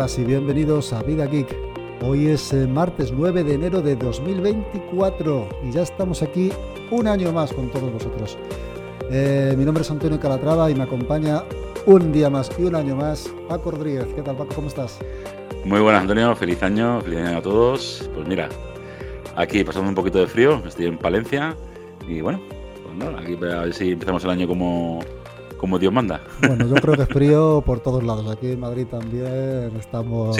y bienvenidos a Vida Geek. Hoy es eh, martes 9 de enero de 2024 y ya estamos aquí un año más con todos vosotros. Eh, mi nombre es Antonio Calatrava y me acompaña un día más y un año más Paco Rodríguez. ¿Qué tal Paco? ¿Cómo estás? Muy buenas Antonio, feliz año, feliz año a todos. Pues mira, aquí pasando un poquito de frío, estoy en Palencia y bueno, pues aquí a ver si empezamos el año como, como Dios manda. Bueno, yo creo que es frío por todos lados. Aquí en Madrid también estamos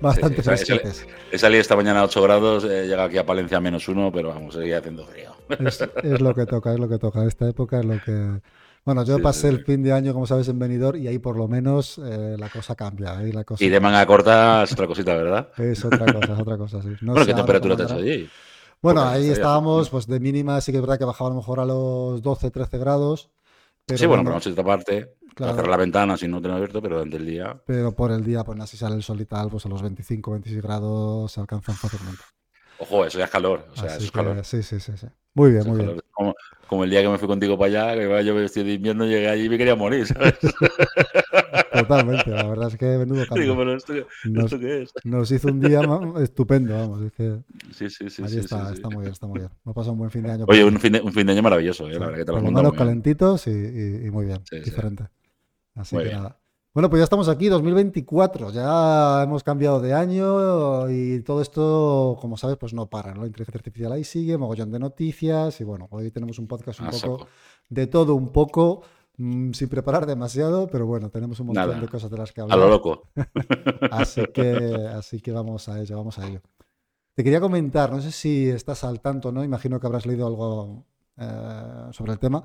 bastante sí, fresquetes. He salido esta mañana a 8 grados, he llegado aquí a Palencia a menos uno, pero vamos, seguir haciendo frío. Es, lo que toca, es lo que toca. Esta época es lo que... Bueno, yo pasé el fin de año, como sabes, en Benidorm y ahí por lo menos eh, la cosa cambia. ¿eh? La cosa... Y de manga corta es otra cosita, ¿verdad? Es otra cosa, es otra cosa, sí. bueno, ¿qué temperatura te has allí? Bueno, ahí estábamos, pues de mínima sí que es verdad que bajaba a lo mejor a los 12, 13 grados. Sí, bueno, pero noche esta parte, claro. cerrar la ventana si no tengo abierto, pero durante el día. Pero por el día, pues así sale el sol y tal, pues a los 25, 26 grados se alcanzan fácilmente. Ojo, eso ya es calor. O sea, eso es calor. Sí, sí, sí, sí. Muy bien, muy bien. Como, como, el día que me fui contigo para allá, que yo vestido de invierno, llegué allí y me quería morir, ¿sabes? Totalmente, la verdad es que menudo cambio. Digo, pero esto, nos, qué es? Nos hizo un día estupendo, vamos. Es que sí, sí, sí. Ahí sí, está, sí, está muy bien, está muy bien. Me ha pasado un buen fin de año. Oye, un fin de, un fin de año maravilloso, ¿eh? la verdad que te lo Con manos calentitos y, y, y, muy bien, diferente. Así muy que bien. nada. Bueno, pues ya estamos aquí, 2024, ya hemos cambiado de año y todo esto, como sabes, pues no para, ¿no? La inteligencia artificial ahí sigue, mogollón de noticias y bueno, hoy tenemos un podcast un Ah, poco saco. de todo un poco, sin preparar demasiado, pero bueno, tenemos un montón Nada. de cosas de las que A hablar. lo loco. Así que, así que vamos a ello, vamos a ello. Te quería comentar, no sé si estás al tanto, ¿no? Imagino que habrás leído algo eh, sobre el tema.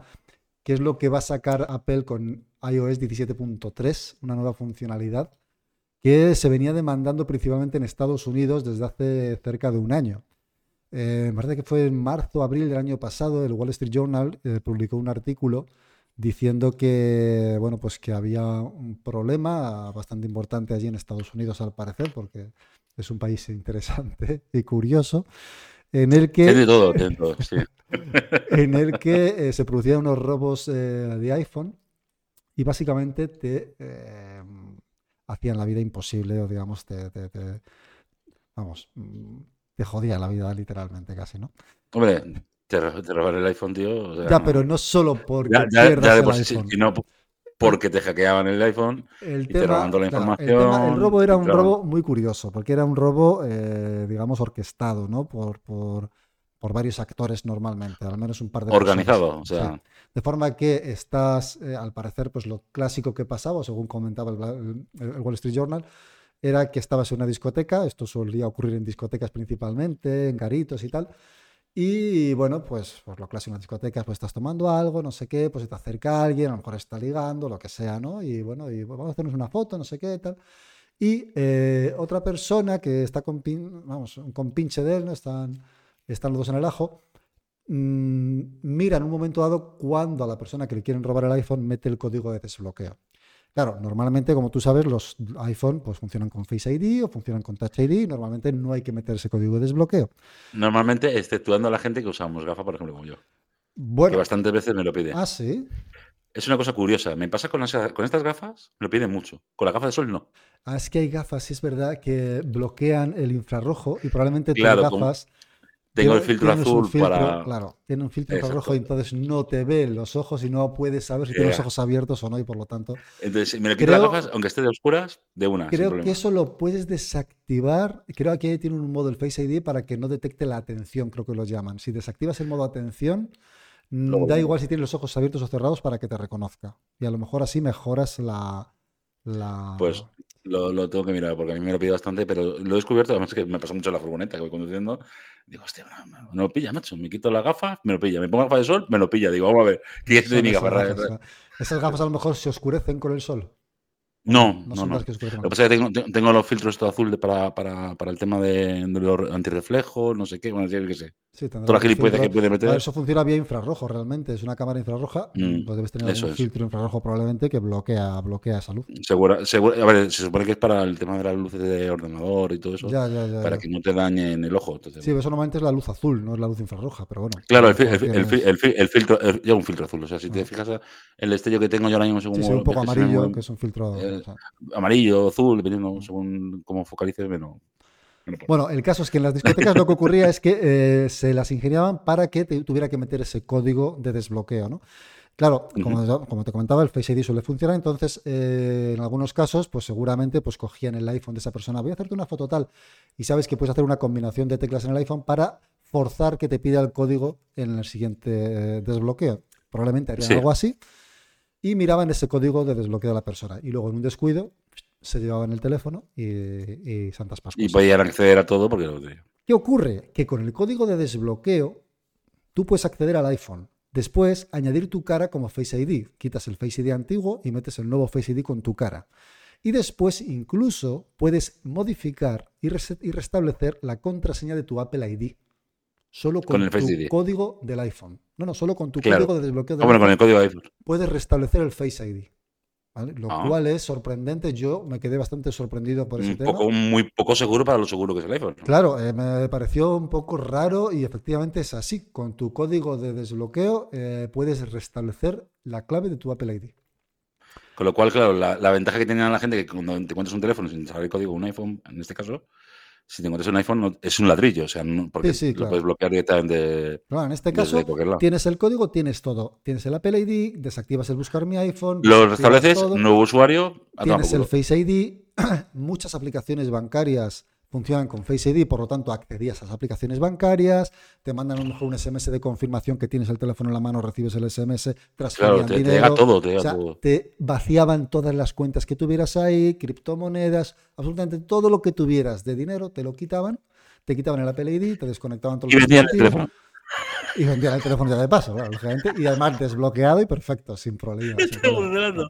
¿Qué es lo que va a sacar Apple con iOS 17.3? Una nueva funcionalidad que se venía demandando principalmente en Estados Unidos desde hace cerca de un año. Eh, me parece que fue en marzo, abril del año pasado, el Wall Street Journal eh, publicó un artículo diciendo que, bueno, pues que había un problema bastante importante allí en Estados Unidos al parecer, porque es un país interesante y curioso, en el que... Tiene todo, tiene todo, sí. en el que eh, se producían unos robos eh, de iPhone y básicamente te eh, hacían la vida imposible o digamos te, te, te, vamos mm, te jodía la vida literalmente casi, ¿no? Hombre, te, te robar el iPhone, tío. O sea, ya, pero no solo porque ya, ya, pierdas ya el iPhone. sino porque te hackeaban el iPhone El y te tema, roban toda la claro, el, información. tema- el robo era un te roban- robo muy curioso, porque era un robo, eh, digamos, orquestado, ¿no? Por, por, por varios actores normalmente, al menos un par de personas. Organizado, o sea, Sí. De forma que estás, eh, al parecer, pues lo clásico que pasaba, según comentaba el- el Wall Street Journal, era que estabas en una discoteca, esto solía ocurrir en discotecas principalmente, en garitos y tal, y bueno, pues, pues lo clásico en las discotecas, pues estás tomando algo, no sé qué, pues se te acerca alguien, a lo mejor está ligando, lo que sea, ¿no? Y bueno, y vamos a hacernos una foto, no sé qué, tal. Y eh, otra persona que está con, pin- vamos, un compinche de él, ¿no? Están, están los dos en el ajo, mm, mira en un momento dado cuando a la persona que le quieren robar el iPhone mete el código de desbloqueo. Claro, normalmente, como tú sabes, los iPhone pues funcionan con Face ID o funcionan con Touch ID. Normalmente no hay que meter ese código de desbloqueo. normalmente, exceptuando a la gente que usamos gafas, por ejemplo, como yo. Que Bueno, bastantes veces me lo pide. ah, sí. Es una cosa curiosa. Me pasa con, las- con estas gafas, me lo piden mucho. Con las gafas de sol, no. Ah, es que hay gafas, sí es verdad, que bloquean el infrarrojo y probablemente tus Claro, gafas Tengo el filtro azul filtro, para. Claro, tiene un filtro infrarrojo y entonces no te ve los ojos y no puedes saber si tiene los Yeah. ojos abiertos o no y por lo tanto Entonces, me lo quito las gafas, aunque esté de oscuras, de una, Creo que eso lo puedes desactivar. Creo que ahí tiene un modo el Face ID para que no detecte la atención, creo que lo llaman. Si desactivas el modo atención, mm, Luego da igual si tienes los ojos abiertos o cerrados para que te reconozca. Y a lo mejor así mejoras la... la... Pues lo, lo tengo que mirar porque a mí me lo pide bastante, pero lo he descubierto. Además, que me pasa mucho en la furgoneta que voy conduciendo. Digo, hostia, no, no, no lo pilla, macho. Me quito las gafas, me lo pilla. Me pongo gafas de sol, me lo pilla. Digo, vamos a ver, ¿qué es de mi esas gafa? gafas, Esas gafas a lo mejor se oscurecen con el sol. No, No no, que Lo que pasa es que tengo, tengo los filtros estos azul de para, para, para el tema de, de los antirreflejos, no sé qué, bueno, yo qué sé. Sí, Toda la un gilipollas que puede ver, meter. Eso funciona vía infrarrojo realmente. Es una cámara infrarroja. Mm, Pues debes tener es. filtro infrarrojo probablemente que bloquea, bloquea esa luz. Segura, segura- a ver, se supone que es para el tema de las luces de ordenador y todo eso, Ya, ya, ya. para ya. que no te dañen el ojo. Entonces, Sí, eso normalmente es la luz azul, no es la luz infrarroja, pero bueno. Claro, el, el, el, el fi- el filtro, lleva un filtro azul. O sea, si te fijas el destello que tengo yo ahora mismo, según Sí, sí, un poco amarillo, que es un filtro. eh, o sea. amarillo, azul, dependiendo según cómo focalices, menos. Bueno, el caso es que en las discotecas lo que ocurría es que eh, se las ingeniaban para que te- tuviera que meter ese código de desbloqueo, ¿no? Claro, como, te comentaba, el Face ID suele funcionar, entonces eh, en algunos casos, pues seguramente pues cogían el iPhone de esa persona, voy a hacerte una foto tal, y sabes que puedes hacer una combinación de teclas en el iPhone para forzar que te pida el código en el siguiente eh, desbloqueo. Probablemente harían Sí. algo así y miraban ese código de desbloqueo de la persona. Y luego en un descuido se llevaban el teléfono y, y Santas Pascuas. Y podían acceder a todo porque lo tenía. ¿Qué ocurre? Que con el código de desbloqueo tú puedes acceder al iPhone. Después, añadir tu cara como Face ID. Quitas el Face ID antiguo y metes el nuevo Face ID con tu cara. Y después, incluso, puedes modificar y, restablecer la contraseña de tu Apple ID. Solo con, Con el Face tu ID. código del iPhone. No, no, solo con tu Claro. código de desbloqueo del Ah, bueno, con el código de iPhone. puedes restablecer el Face ID. ¿Vale? Lo Ah. cual es sorprendente. Yo me quedé bastante sorprendido por ese Un tema. poco, muy poco seguro para lo seguro que es el iPhone. ¿no? Claro, eh, me pareció un poco raro y efectivamente es así. Con tu código de desbloqueo eh, puedes restablecer la clave de tu Apple ID. Con lo cual, claro, la, la ventaja que tenía la gente que cuando te encuentras un teléfono sin saber el código, un iPhone, en este caso, si te encuentras un iPhone, no- es un ladrillo, o sea, no- porque Sí, sí, lo claro. puedes bloquear directamente bueno, en este caso tienes el código, tienes todo. Tienes el Apple ID, desactivas el buscar mi iPhone, Lo restableces, nuevo usuario, tienes el. Face ID. Muchas aplicaciones bancarias funcionan con Face ID, por lo tanto accedías a esas aplicaciones bancarias, te mandan a lo mejor un SMS de confirmación que tienes el teléfono en la mano, recibes el SMS, transferían Claro, te, te dinero. llega todo, te O llega sea, todo. te vaciaban todas las cuentas que tuvieras ahí, criptomonedas, absolutamente todo lo que tuvieras de dinero, te lo quitaban, te quitaban el Apple ID, te desconectaban todos Y los vendían el dispositivos teléfono. y vendían el teléfono ya de paso, claro, lógicamente, y además desbloqueado y perfecto, sin problema. sin problema.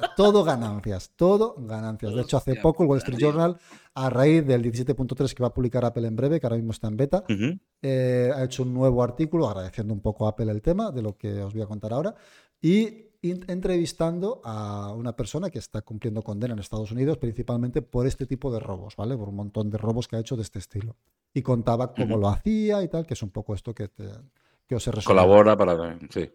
Sea, todo ganancias, todo ganancias. De hecho, hace poco el Wall Street. Journal, a raíz del 17.3 que va a publicar Apple en breve, que ahora mismo está en beta, Ujú. eh, ha hecho un nuevo artículo agradeciendo un poco a Apple el tema de lo que os voy a contar ahora y entrevistando a una persona que está cumpliendo condena en Estados Unidos principalmente por este tipo de robos, ¿vale? Por un montón de robos que ha hecho de este estilo. Y contaba cómo Ujú. lo hacía y tal, que es un poco esto que, te- que os he resumido. Colabora para. Sí.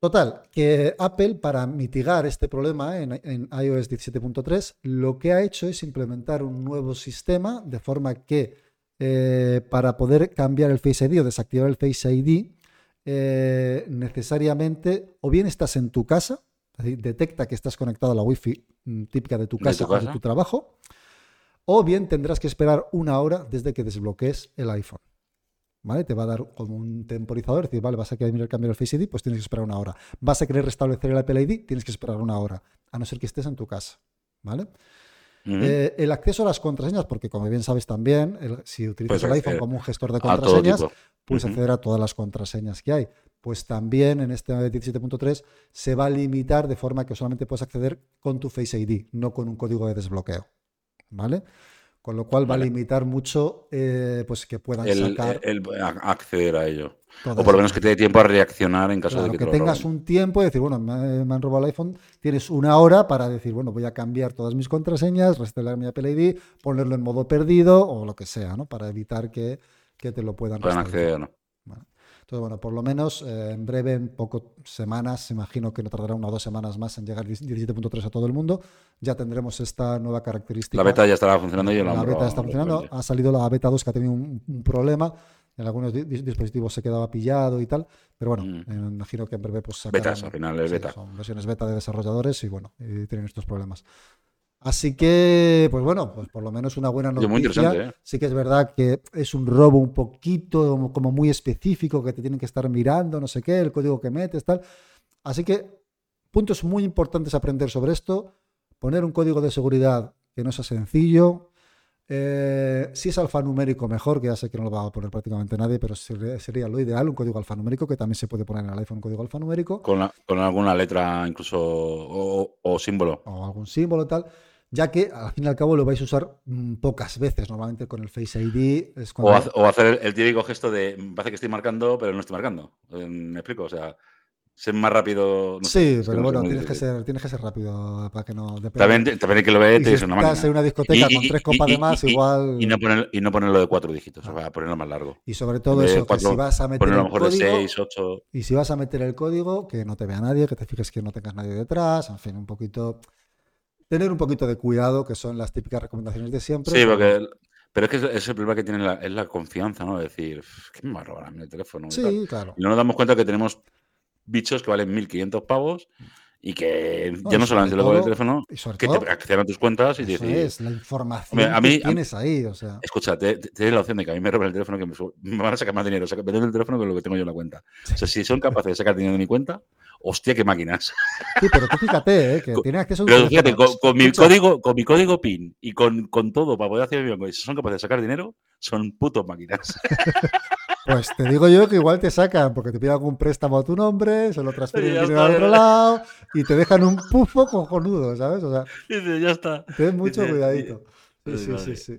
Total, que Apple para mitigar este problema en, en iOS 17.3 lo que ha hecho es implementar un nuevo sistema de forma que eh, para poder cambiar el Face ID o desactivar el Face ID eh, necesariamente o bien estás en tu casa, es decir, detecta que estás conectado a la Wi-Fi mm, típica de tu De casa tu o de tu trabajo, o bien tendrás que esperar una hora desde que desbloquees el iPhone. ¿Vale? Te va a dar como un temporizador, es decir, vale, vas a querer cambiar el Face ID, pues tienes que esperar una hora. Vas a querer restablecer el Apple ID, tienes que esperar una hora, a no ser que estés en tu casa. ¿Vale? Eh, el acceso a las contraseñas, porque como bien sabes también, el- si utilizas Puedes el iPhone acceder como un gestor de contraseñas, puedes acceder a todas las contraseñas que hay. Pues también en este 17.3 se va a limitar de forma que solamente puedes acceder con tu Face ID, no con un código de desbloqueo. ¿Vale? Con lo cual va a limitar mucho pues pues que puedan El, sacar el- acceder a ello. O por lo menos que te dé tiempo a reaccionar en caso Claro, de que, que te lo tengas roben. un tiempo y decir, bueno, me, me han robado el iPhone, tienes una hora para decir, bueno, voy a cambiar todas mis contraseñas, restaurar mi Apple ID, ponerlo en modo perdido o lo que sea, ¿no? Para evitar que, que te lo puedan Puedan acceder, ¿no? Entonces, bueno, por lo menos eh, en breve, en pocas semanas, imagino que no tardará una o dos semanas más en llegar 17.3 a todo el mundo, ya tendremos esta nueva característica. La beta ya estará funcionando y la, La han beta está funcionando. Ha salido la beta 2 que ha tenido un, un problema. En algunos di- dis- dispositivos se quedaba pillado y tal. Pero bueno, Mm. eh, imagino que en breve pues sacarán- Betas, al final es sí, beta. son versiones beta de desarrolladores y bueno, y tienen estos problemas. Así que, pues bueno, pues por lo menos una buena Oye, muy noticia. interesante, ¿eh? Sí que es verdad que es un robo un poquito como- muy específico que te tienen que estar mirando, no sé qué, el código que metes, tal. Así que puntos muy importantes a aprender sobre esto. Poner un código de seguridad que no sea sencillo. Eh, si es alfanumérico, mejor, que ya sé que no lo va a poner prácticamente nadie, pero sería, sería lo ideal, un código alfanumérico, que también se puede poner en el iPhone un código alfanumérico Con, la- con alguna letra incluso o, o símbolo. o algún símbolo tal. Ya que al fin y al cabo lo vais a usar mm, pocas veces. Normalmente con el Face ID es o, o, hacer el, típico gesto de parece que estoy marcando, pero no estoy marcando. Eh, ¿Me explico? O sea, ser más rápido. sí, pero bueno, tienes, que ser, tienes que ser rápido para que no. También, también hay que lo ver y si una estás en una discoteca con tres copas de más, igual. Y no, poner, y no ponerlo de cuatro dígitos, o sea, ponerlo más largo. Y sobre todo eso, que si vas a meter. el código, de seis, ocho. Y si vas a meter el código, que no te vea nadie, que te fijes que no tengas nadie detrás, en fin, un poquito. Tener un poquito de cuidado, que son las típicas recomendaciones de siempre. Sí, porque pero es que es el problema que tiene la, es la confianza, ¿no? Es decir, ¿qué me va a robar a mí el teléfono? Sí, claro. Y no nos damos cuenta que tenemos bichos que valen 1.500 pavos y que ya no solamente lo el teléfono, que te accedan a tus cuentas y eso es, la información a mí, que tienes ahí. O sea. Escucha, tienes la opción de que a mí me roben el teléfono que me, van a sacar más dinero, o sea, que el teléfono que lo que tengo yo en la cuenta. O sea, si son capaces de sacar dinero de mi cuenta, hostia, qué máquinas. Sí, pero tú fíjate, ¿eh? que tienes acceso a Pero fíjate, con, mi código, con mi código PIN y con, con todo para poder hacer mi si son capaces de sacar dinero, son putos máquinas. Pues te digo yo que igual te sacan porque te piden algún préstamo a tu nombre, se lo transfieren dinero al otro lado y te dejan un pufo cojonudo, ¿sabes? O sea, ya está. Ten mucho cuidadito. Sí, sí, sí,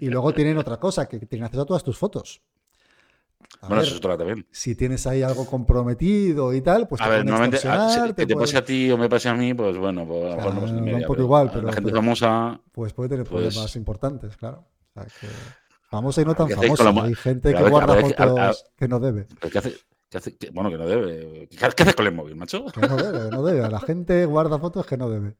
Y, luego tienen otra cosa, que tienen acceso a todas tus fotos. bueno, eso es otra también. Si tienes ahí algo comprometido y tal, pues a ver, normalmente ah, que te, pase a ti o me pase a mí, pues bueno, pues a lo mejor no un poco igual, pero la gente famosa pues puede tener pues problemas importantes, claro. O sea, que... Famosa y no tan famosa. Hay gente que guarda fotos que no debe. ¿Qué hace? ¿Qué hace? bueno, que no debe. ¿Qué, haces con el móvil, macho? Que no debe, no debe. La gente guarda fotos que no debe.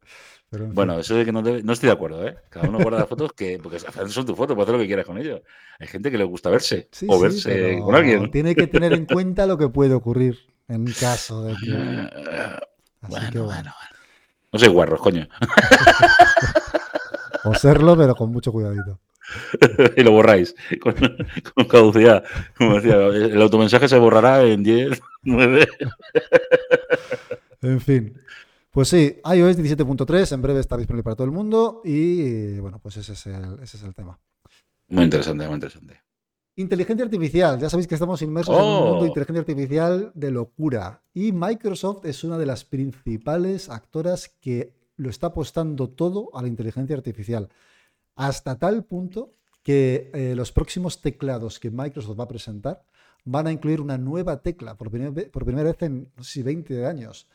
bueno, eso de que no debe, no estoy de acuerdo, ¿eh? Cada uno guarda fotos que, porque son tus fotos, puedes hacer lo que quieras con ellos. Hay gente que le gusta verse o verse con alguien. Tiene que tener en cuenta lo que puede ocurrir en caso de que. Así bueno, que bueno. bueno, No soy guarros, coño. o serlo, pero con mucho cuidadito. y lo borráis con, caducidad. Como decía, el automensaje se borrará en 10, 9. en fin. Pues sí, iOS 17.3 en breve está disponible para todo el mundo y bueno, pues ese es el, ese es el tema. Muy interesante, muy interesante. Inteligencia artificial. Ya sabéis que estamos inmersos en un mundo de oh. inteligencia artificial de locura. Y Microsoft es una de las principales actoras que lo está apostando todo a la inteligencia artificial hasta tal punto que eh, los próximos teclados que Microsoft va a presentar van a incluir una nueva tecla por primera, vez en, no sé si 20 años.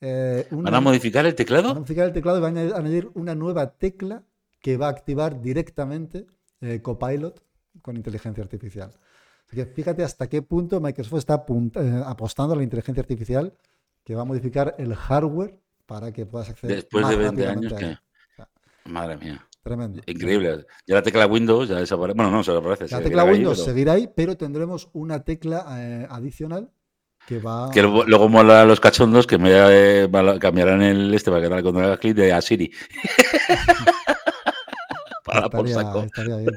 Eh, ¿Van a modificar el teclado? Van a modificar el teclado y van a añadir una nueva tecla que va a activar directamente eh, Copilot con inteligencia artificial. Así que fíjate hasta qué punto Microsoft está apostando a la inteligencia artificial que va a modificar el hardware para que puedas acceder Después de 20 años, que... Madre mía. Tremendo. Increíble. Ya la tecla Windows ya desaparece. Bueno, no, se desaparece. La tecla Windows seguirá ahí, pero tendremos una tecla eh, adicional que va. Que luego, mola a los cachondos que me eh, cambiarán el este para que tal cuando haga clic de a Siri. para estaría, por Estaría bien.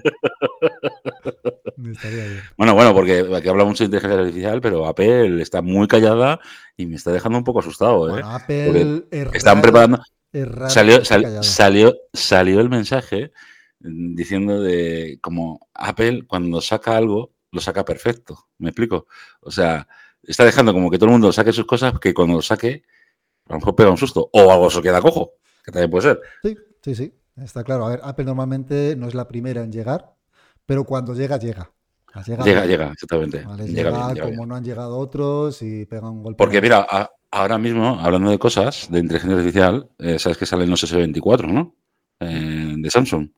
estaría bien. Bueno, bueno, porque aquí habla mucho de inteligencia artificial, pero Apple está muy callada y me está dejando un poco asustado. ¿eh? Apple están preparando salió, salió, salió el mensaje diciendo de como Apple cuando saca algo lo saca perfecto. ¿Me explico? O sea, está dejando como que todo el mundo saque sus cosas que cuando lo saque a lo mejor pega un susto o algo se queda cojo, que también puede ser. Sí, sí, sí. Está claro. A ver, Apple normalmente no es la primera en llegar, pero cuando llega, llega. Llega, llega, exactamente. llega, como no han llegado otros y pega un golpe. Porque mira, ahora mismo, hablando de cosas de inteligencia artificial, eh, sabes que salen los S24, ¿no? Eh, de Samsung.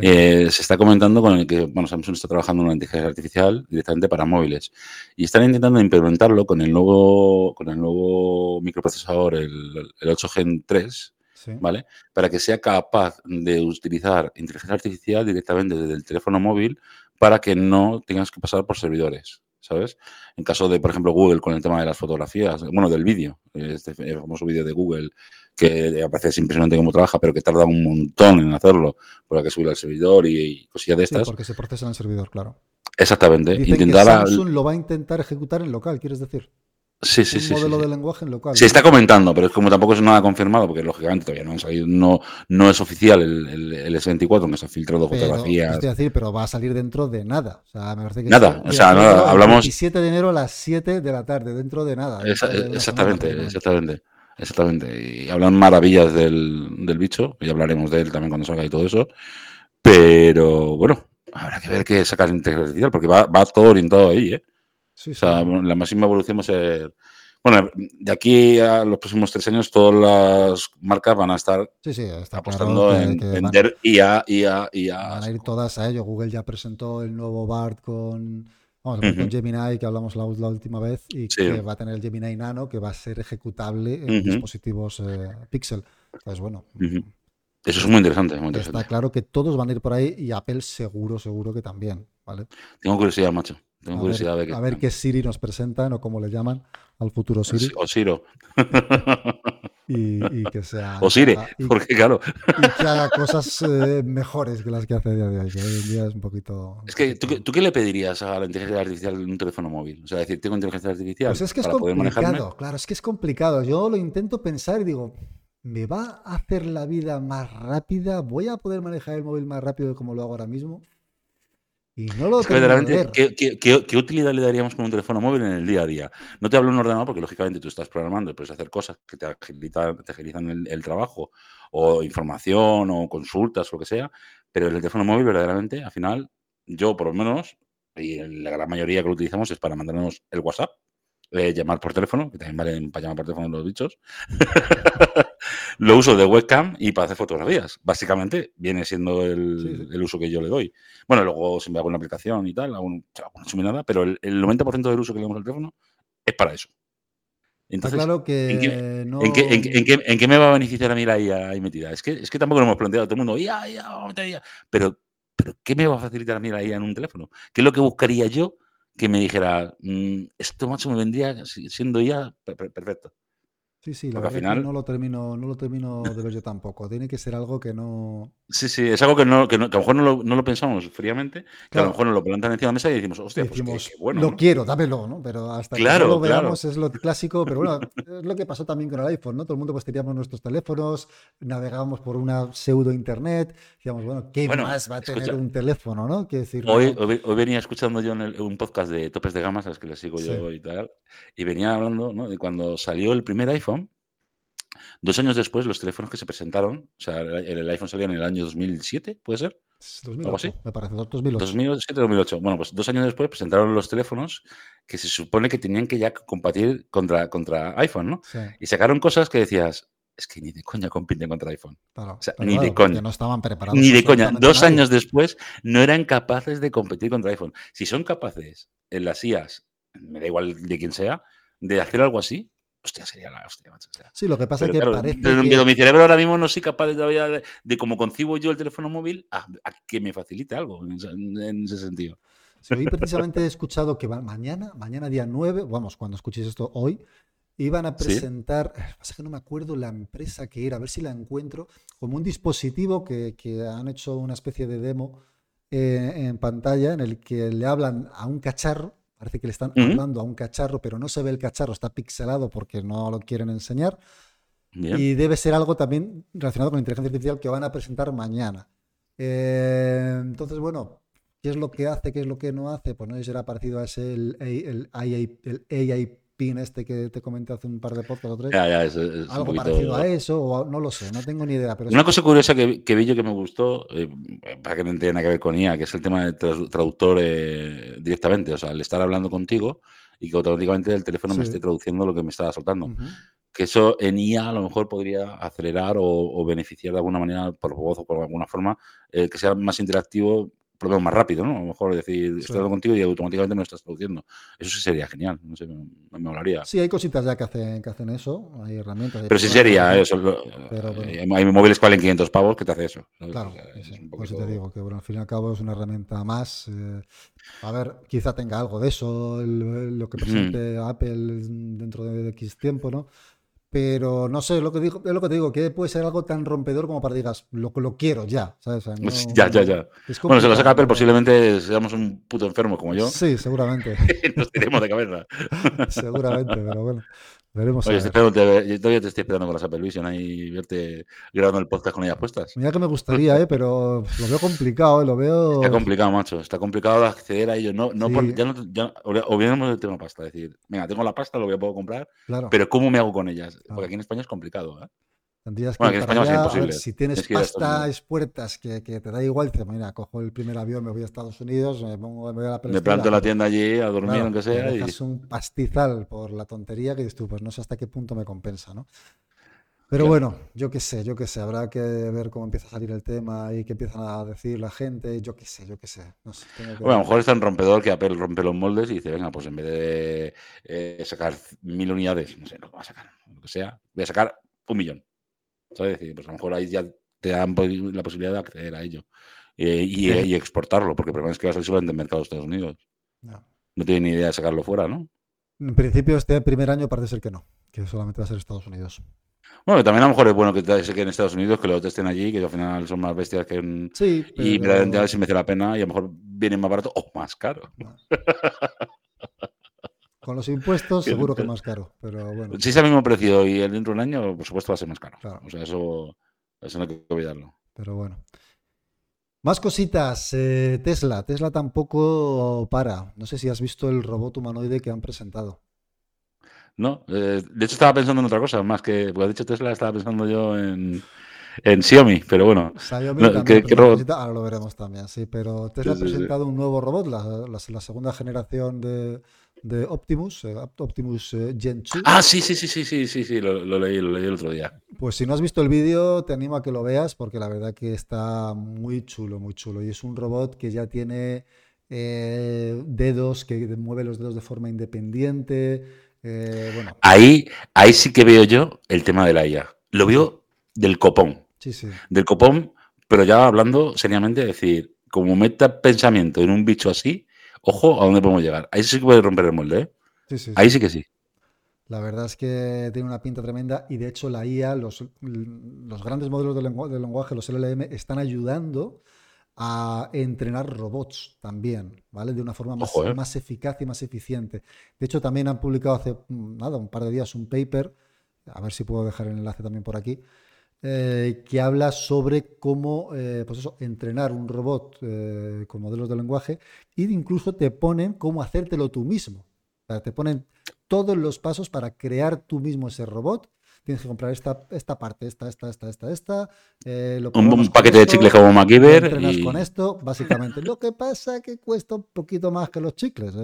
Eh, se está comentando con el que bueno, Samsung está trabajando en una inteligencia artificial directamente para móviles y están intentando implementarlo con el nuevo con el nuevo microprocesador el, 8 Gen 3 ¿vale? Para que sea capaz de utilizar inteligencia artificial directamente desde el teléfono móvil para que no tengas que pasar por servidores. ¿Sabes? En caso de, por ejemplo, Google con el tema de las fotografías, bueno, del vídeo, este famoso vídeo de Google que parece impresionante cómo trabaja, pero que tarda un montón en hacerlo, por que subir al servidor y, cosillas de estas. Sí, porque se procesa en el servidor, claro. Exactamente. Dicen Samsung lo va a intentar ejecutar en local, ¿quieres decir? Sí, sí, sí. modelo de lenguaje en local. Se está comentando, pero es como tampoco es nada confirmado, porque lógicamente todavía no, salido, no, no es oficial el, el, S24, no se ha filtrado fotografías. Es decir, pero va a salir dentro de nada. O sea, me parece que nada, o sea, nada, hablamos. 17 de enero a las 7 de la tarde, dentro de nada. exactamente, exactamente. exactamente. Y hablan maravillas del, del bicho, y hablaremos de él también cuando salga y todo eso. Pero bueno, habrá que ver qué saca la inteligencia artificial, porque va, va todo orientado ahí, ¿eh? Sí, O sea, la máxima evolución va a ser. Bueno, de aquí a los próximos tres años, todas las marcas van a estar Sí, sí, está apostando claro que- en que van- vender IA, IA, IA. Van a ir todas a ello. Google ya presentó el nuevo BART con, vamos, con. Gemini, que hablamos la, la última vez, y Sí. que va a tener el Gemini Nano, que va a ser ejecutable en dispositivos eh, Pixel. Entonces, bueno. Eso es muy interesante, muy está interesante. claro que todos van a ir por ahí y Apple seguro, seguro que también, ¿vale? Tengo curiosidad, macho. Tengo A curiosidad ver, a ver qué Siri nos presentan o cómo le llaman al futuro Siri O Siro. y, y que sea O Sire, y, porque claro, y que haga cosas eh, mejores que las que hace a día de hoy, que hoy en día es un poquito... es que ¿tú, qué- ¿tú qué le pedirías a la inteligencia artificial en un teléfono móvil? O sea, decir, tengo inteligencia artificial Pues es que es para manejarme. complicado, claro, es que es complicado. Yo lo intento pensar y digo, ¿me va a hacer la vida más rápida? ¿Voy a poder manejar el móvil más rápido de como lo hago ahora mismo? Y no lo Es que termino de verdaderamente, ver. ¿qué, qué, qué- qué utilidad le daríamos con un teléfono móvil en el día a día? No te hablo de un ordenador porque, lógicamente, tú estás programando y puedes hacer cosas que te agilitan, te agilizan el, el trabajo, o información, o consultas, o lo que sea, pero el teléfono móvil, verdaderamente, al final, yo, por lo menos, y en la gran mayoría que lo utilizamos es para mandarnos el WhatsApp, eh, llamar por teléfono, que también vale para llamar por teléfono los bichos. lo uso de webcam y para hacer fotografías. Básicamente viene siendo el, Sí, sí. el uso que yo le doy. Bueno, luego si me hago una aplicación y tal, un, hago una chuminada, pero el, el 90% del uso que le damos al teléfono es para eso. Entonces, claro que ¿en qué- no... ¿en, qué, en qué- en qué- me va a beneficiar a mí la IA ahí metida? Es que, es que tampoco lo hemos planteado todo el mundo, IA, IA. Pero, pero, ¿qué me va a facilitar a mí la IA en un teléfono? ¿Qué es lo que buscaría yo que me dijera, "Mm, esto macho me vendría si- siendo per- perfecto? Sí, sí, la porque al verdad que final- no lo termino, no lo termino de ver yo tampoco. Tiene que ser algo que no... Sí, sí, es algo que, no, que, no- que a lo mejor no lo, no lo pensamos fríamente, que a lo mejor nos lo plantan encima de la mesa y decimos, hostia, pues qué- decimos, qué bueno. lo ¿no? quiero, dámelo, ¿no? Pero hasta Claro, que no lo claro. veamos es lo clásico, pero bueno, es lo que pasó también con el iPhone, ¿no? Todo el mundo pues teníamos nuestros teléfonos, navegábamos por una pseudo internet, decíamos, bueno, ¿qué Bueno, más va a tener un teléfono, ¿no? Quiero decir, Hoy, hoy, hoy venía escuchando yo en el- un podcast de topes de gamas, a los que les sigo Sí. yo y tal, y venía hablando ¿no? de cuando salió el primer iPhone, dos años después los teléfonos que se presentaron, o sea, el, iPhone salía en el año 2007, ¿puede ser? es algo 2008, así. me parece, 2008. 2007-2008. Bueno, pues dos años después presentaron los teléfonos que se supone que tenían que ya combatir contra, contra iPhone, ¿no? Sí, Y sacaron cosas que decías, es que ni de coña compiten contra iPhone. claro. o sea, pero ni de claro, coña. no estaban preparados. Ni de coña. Dos nadie. años después no eran capaces de competir contra iPhone. Si son capaces en las IAS, me da igual de quién sea, de hacer algo así, hostia, sería la hostia, macho. o sea, Sí, lo que pasa pero es que claro, parece de- que... mi cerebro ahora mismo no soy capaz de, todavía de, de cómo concibo yo el teléfono móvil a, a que me facilite algo en ese, en ese sentido. Sí, hoy precisamente he escuchado que va- mañana, mañana día 9, vamos, cuando escuchéis esto hoy, iban a Sí. presentar, eh, pasa que no me acuerdo la empresa que era, a ver si la encuentro, como un dispositivo que, que han hecho una especie de demo eh, en pantalla en el que le hablan a un cacharro, parece que le están hablando a un cacharro, pero no se ve el cacharro, está pixelado porque no lo quieren enseñar. Bien. Y debe ser algo también relacionado con inteligencia artificial que van a presentar mañana. Eh, entonces, bueno, ¿qué es lo que hace? ¿Qué es lo que no hace? Pues no sé si será parecido a ese el, el, AI, el AI pin este que te comenté hace un par de podcasts o tres. Ya, ya, es, es Algo poquito- parecido a eso, o no lo sé, no tengo ni idea. Pero Una sí- cosa curiosa que, que vi yo que me gustó, eh, para que no tenga nada que ver con IA, que es el tema del tradu- traductor eh, directamente, o sea, el estar hablando contigo y que automáticamente el teléfono me Sí. esté traduciendo lo que me estaba soltando. Ujú. Que eso en IA a lo mejor podría acelerar o, o beneficiar de alguna manera, por voz o por alguna forma, eh, que sea más interactivo, menos más rápido, ¿no? A lo mejor decir, estoy hablando contigo y automáticamente me lo estás traduciendo. Eso sí sería genial, no sé, me, me molaría. Sí, hay cositas ya que hacen, que hacen eso, hay herramientas. hay Pero sí sería, eso, Pero eh, hay móviles que valen 500 pavos que te hace eso. ¿sabes? Claro, O sea, sí, es sí, un poquito- te digo que bueno, al fin y al cabo es una herramienta más. eh, a ver, quizá tenga algo de eso, el- lo que presente Apple dentro de X tiempo, ¿no? Pero no sé, lo que digo, es lo que te digo, que puede ser algo tan rompedor como para digas, lo, lo quiero ya, ¿sabes? O sea, no- Ya, ya, ya. Bueno, se lo saca Apple, posiblemente seamos un puto enfermo como yo Sí, seguramente, nos tiremos de cabeza. seguramente, pero bueno. Veremos. Oye, a ver. te- yo todavía te estoy esperando con las Apple Vision ahí verte grabando el podcast con ellas puestas. Mira que me gustaría, ¿eh? pero lo veo complicado, ¿eh? lo veo. Está complicado, macho. Está complicado de acceder a ello. No, no Sí. por- ya no, ya, pasta. Es decir, venga, tengo la pasta, lo voy a poder comprar, Claro, pero ¿cómo me hago con ellas? Claro. Porque aquí en España es complicado. ¿eh? Tendrías que bueno, ir para allá, a ver, si tienes Tienes que pasta expuertas que, que te da igual, dices, mira, cojo el primer avión, me voy a Estados Unidos, me pongo me voy a la Me planto la tienda allí a dormir, Claro, aunque te sea. Y... dejas un pastizal por la tontería que dices tú, pues no sé hasta qué punto me compensa, ¿no? Pero Claro. bueno, yo qué sé, yo qué sé, habrá que ver cómo empieza a salir el tema y qué empiezan a decir la gente, yo qué sé, yo qué sé, no sé, tengo que Bueno, a lo mejor es tan rompedor que Apple rompe los moldes y dice, venga, pues en vez de eh, sacar mil unidades, no sé, lo va a sacar, lo que sea, voy a sacar un millón. ¿Sabes? Es decir, pues a lo mejor ahí ya te dan la posibilidad de acceder a ello eh, y, Sí. y exportarlo, porque el problema es que va a ser solamente en mercado de Estados Unidos. No. No tiene ni idea de sacarlo fuera, ¿no? En principio este primer año parece ser que no, que solamente va a ser Estados Unidos. Bueno, también a lo mejor es bueno que se queden en Estados Unidos, que lo testen allí, que al final son más bestias que en... Sí, Y pero- verdaderamente a ver si merece la pena y a lo mejor viene más barato o más caro. Con los impuestos seguro que más caro, pero bueno. Si es al mismo precio y el dentro de un año, por supuesto va a ser más caro. Claro. O sea, eso, eso no hay que olvidarlo. Pero bueno. Más cositas. eh, Tesla. Tesla tampoco para. No sé si has visto el robot humanoide que han presentado. No, eh, de hecho estaba pensando en otra cosa, más que, porque has dicho Tesla, estaba pensando yo en, en Xiaomi, pero bueno. Xiaomi No, también ¿qué- robot? ahora lo veremos también, sí. Pero Tesla Sí, ha sí, sí. presentado un nuevo robot, la, la- la segunda generación de, de Optimus, eh, Optimus eh, Gen 2. Ah, sí, sí, sí, sí, sí, sí, sí, lo, lo leí, lo leí el otro día. Pues si no has visto el vídeo, te animo a que lo veas porque la verdad que está muy chulo, muy chulo. Y es un robot que ya tiene eh, dedos, que mueve los dedos de forma independiente. eh, bueno, Ahí, ahí sí que veo yo el tema de la IA. Lo veo del copón, sí, sí. del copón, pero ya hablando seriamente, es decir, como meta pensamiento en un bicho así, ojo a dónde podemos llegar. Ahí sí que puede romper el molde, ¿eh? sí, sí, sí. Ahí sí que sí. La verdad es que tiene una pinta tremenda y de hecho la IA, los, los grandes modelos de, lengua- de lenguaje, los LLM, están ayudando a entrenar robots también, ¿vale? De una forma más, Ojo, ¿eh? más eficaz y más eficiente. De hecho, también han publicado hace nada, un par de días un paper, a ver si puedo dejar el enlace también por aquí, eh, que habla sobre cómo eh, pues eso, entrenar un robot eh, con modelos de lenguaje e incluso te ponen cómo hacértelo tú mismo. O sea, te ponen todos los pasos para crear tú mismo ese robot. Tienes que comprar esta, esta parte, esta, esta, esta, esta, esta. lo Un, paquete de chicles como MacGyver entrenas y... con esto, básicamente. Lo que pasa que cuesta un poquito más que los chicles.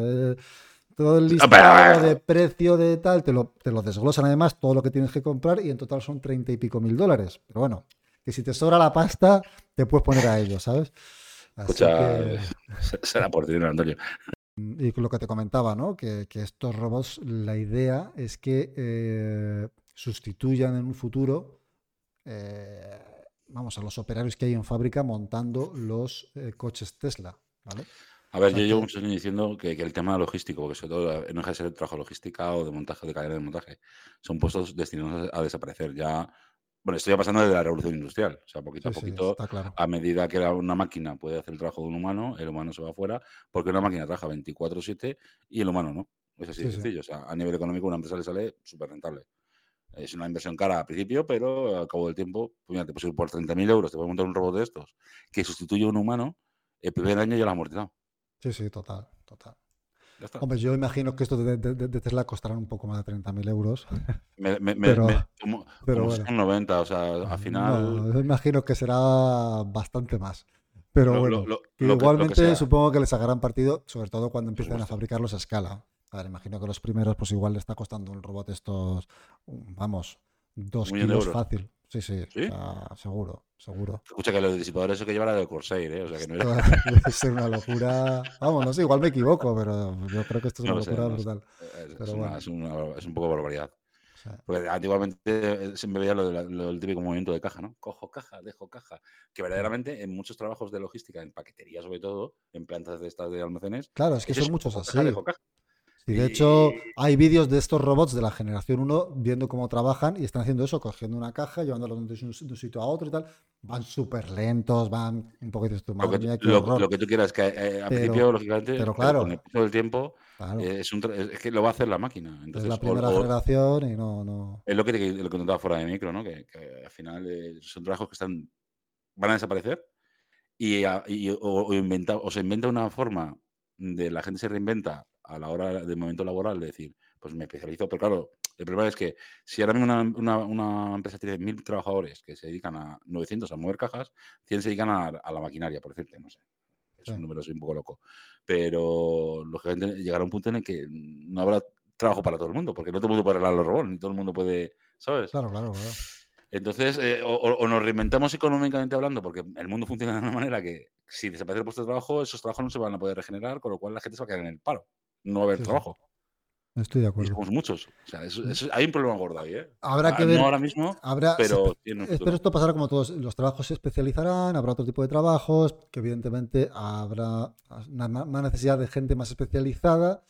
Todo el Ah, listado de precio de tal, te lo, te lo desglosan además todo lo que tienes que comprar y en total son treinta y pico mil dólares. Pero bueno, que si te sobra la pasta, te puedes poner a ello, ¿sabes? Así Escucha, que- será por dinero, Antonio. y lo que te comentaba, ¿no? Que, que estos robots, la idea es que eh, sustituyan en un futuro, eh, vamos, a los operarios que hay en fábrica montando los eh, coches Tesla, ¿vale? A ver, yo llevo muchos años diciendo que, que el tema logístico, porque sobre todo no deja de ser el trabajo logística o de montaje, de cadena de montaje, son puestos destinados a, a desaparecer. Ya, bueno, esto ya pasando desde la revolución industrial. O sea, poquito Sí, a sí, poquito, está claro. a medida que la- una máquina puede hacer el trabajo de un humano, el humano se va afuera, porque una máquina trabaja 24-7 y el humano no. Es así de Sí, sí. sencillo. O sea, a nivel económico, una empresa le sale súper rentable. Es una inversión cara al principio, pero al cabo del tiempo, pues mira, te puedes ir por 30.000 euros, te puedes montar un robot de estos que sustituye a un humano, el primer año ya lo has amortizado. Sí, sí, total, total. Hombre, yo imagino que estos de, de- de- de Tesla costarán un poco más de 30.000 euros. Me, me, me- Pero- me- como, pero como bueno. son 90, o sea, al final. No, yo imagino que será bastante más. Pero Lo- bueno, lo- lo- que- igualmente supongo que les sacarán partido, sobre todo cuando empiecen a fabricarlos a escala. A ver, imagino que los primeros, pues igual le está costando un robot estos, vamos, dos kilos euros. fácil. Sí, sí, ¿Sí? o sea, seguro, seguro. Escucha que los disipadores eso que llevará del Corsair, ¿eh? O sea, que no era. Debe ser una locura. Vamos, no sé, igual me equivoco, pero yo creo que esto es No una sé, locura no sé. brutal. Es, Pero es una- bueno. es una- es un poco barbaridad. O sea, Porque antiguamente eh, siempre veía lo, de la- lo del típico movimiento de caja, ¿no? Cojo caja, dejo caja. Que verdaderamente en muchos trabajos de logística, en paquetería sobre todo, en plantas de estas de almacenes, claro, es que son muchos así. caja, dejo caja. Y de hecho, hay vídeos de estos robots de la generación 1 viendo cómo trabajan y están haciendo eso, cogiendo una caja, llevándolo de un, sitio a otro y tal. Van súper lentos, van un poquito lo, que, lo, que tú quieras, que eh, al principio, lógicamente, pero claro, con el paso del tiempo, eh, es, un, es, que lo va a hacer la máquina. Entonces, es la primera generación y no, no. Es lo que, lo que notaba fuera de micro, ¿no? Que, al final eh, son trabajos que están van a desaparecer y, o, inventa, o se inventa una forma de la gente se reinventa a la hora del momento laboral de decir, pues me especializo, pero claro, el problema es que si ahora mismo una, una, empresa tiene mil trabajadores que se dedican a 900 a mover cajas, 100 se dedican a, la maquinaria, por decirte, no sé. Es un número un poco loco. Pero lógicamente llegará un punto en el que no habrá trabajo para todo el mundo, porque no todo el mundo puede arreglar los robots, ni todo el mundo puede, ¿sabes? Claro, claro, claro. Entonces, eh, o, nos reinventamos económicamente hablando, porque el mundo funciona de una manera que si desaparece el puesto de trabajo, esos trabajos no se van a poder regenerar, con lo cual la gente se va a quedar en el paro. No va a haber trabajo. Estoy de acuerdo. somos muchos. O sea, hay un problema gordo ahí, ¿eh? Habrá que ver. No ahora mismo, pero. pero esto pasará como todos. Los trabajos se especializarán, habrá otro tipo de trabajos, que evidentemente habrá una necesidad de gente más especializada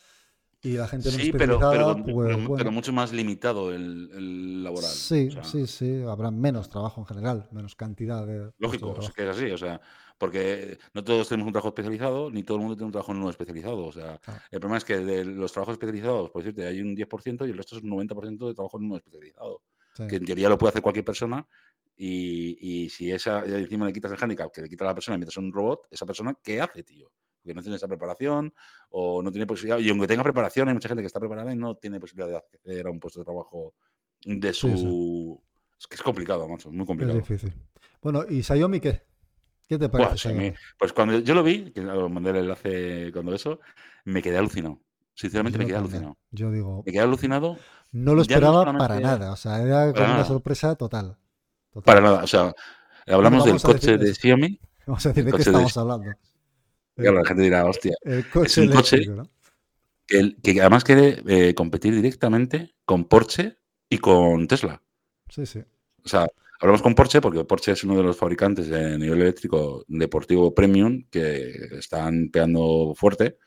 y la gente no sí, pero, pero, pues, pero, mucho más limitado el, laboral. Sí, sí, sí. Habrá menos trabajo en general, menos cantidad de. Lógico, es que es así. O sea, porque no todos tenemos un trabajo especializado, ni todo el mundo tiene un trabajo no especializado. O sea, el problema es que de los trabajos especializados, por decirte, hay un 10% y el resto es un 90% de trabajo no especializado. Que en teoría lo puede hacer cualquier persona. Y, y si esa encima le quitas el handicap, que le quita a la persona y metes un robot, esa persona, ¿qué hace, tío? que no tiene esa preparación o no tiene posibilidad. Y aunque tenga preparación, hay mucha gente que está preparada y no tiene posibilidad de acceder a un puesto de trabajo de su. Es que es complicado, macho, es muy complicado. Es difícil. Bueno, ¿y Xiaomi qué? ¿Qué te parece? pues cuando yo lo vi, que mandé el enlace cuando eso, me quedé alucinado. Sinceramente me quedé alucinado. Yo digo. Me quedé alucinado. No lo esperaba para nada. O sea, era como una sorpresa total, Para nada. O sea, hablamos del coche de Xiaomi. Vamos a decir de qué estamos hablando. Claro, la gente dirá, hostia. es un coche que, además quiere eh, competir directamente con Porsche y con Tesla. Sí, sí. O sea, hablamos con Porsche porque Porsche es uno de los fabricantes de nivel eléctrico deportivo premium que están pegando fuerte.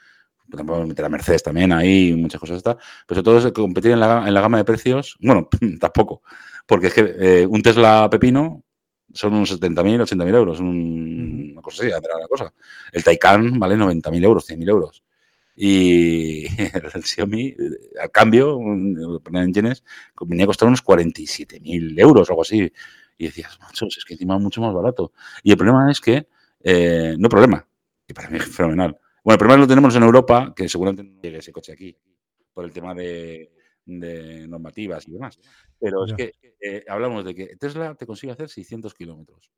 Tampoco meter a Mercedes también ahí, muchas cosas está. Pero sobre todo es competir en la, gama de precios. Bueno, tampoco. Porque es que eh, un Tesla Pepino son unos 70.000, 80.000 euros, una cosa así, la cosa. El Taycan vale 90.000 euros, 100.000 euros. Y el Xiaomi, eh, al cambio, poner en yenes, venía a costar unos 47.000 euros o algo así. Y decías, macho, es que encima es mucho más barato. Y el problema es que, eh, no problema, que para mí es fenomenal. Bueno, el problema lo tenemos en Europa, que seguramente no llegue ese coche aquí, por el tema de, de normativas y demás. Pero es que eh, hablamos de que Tesla te consigue hacer 600 kilómetros.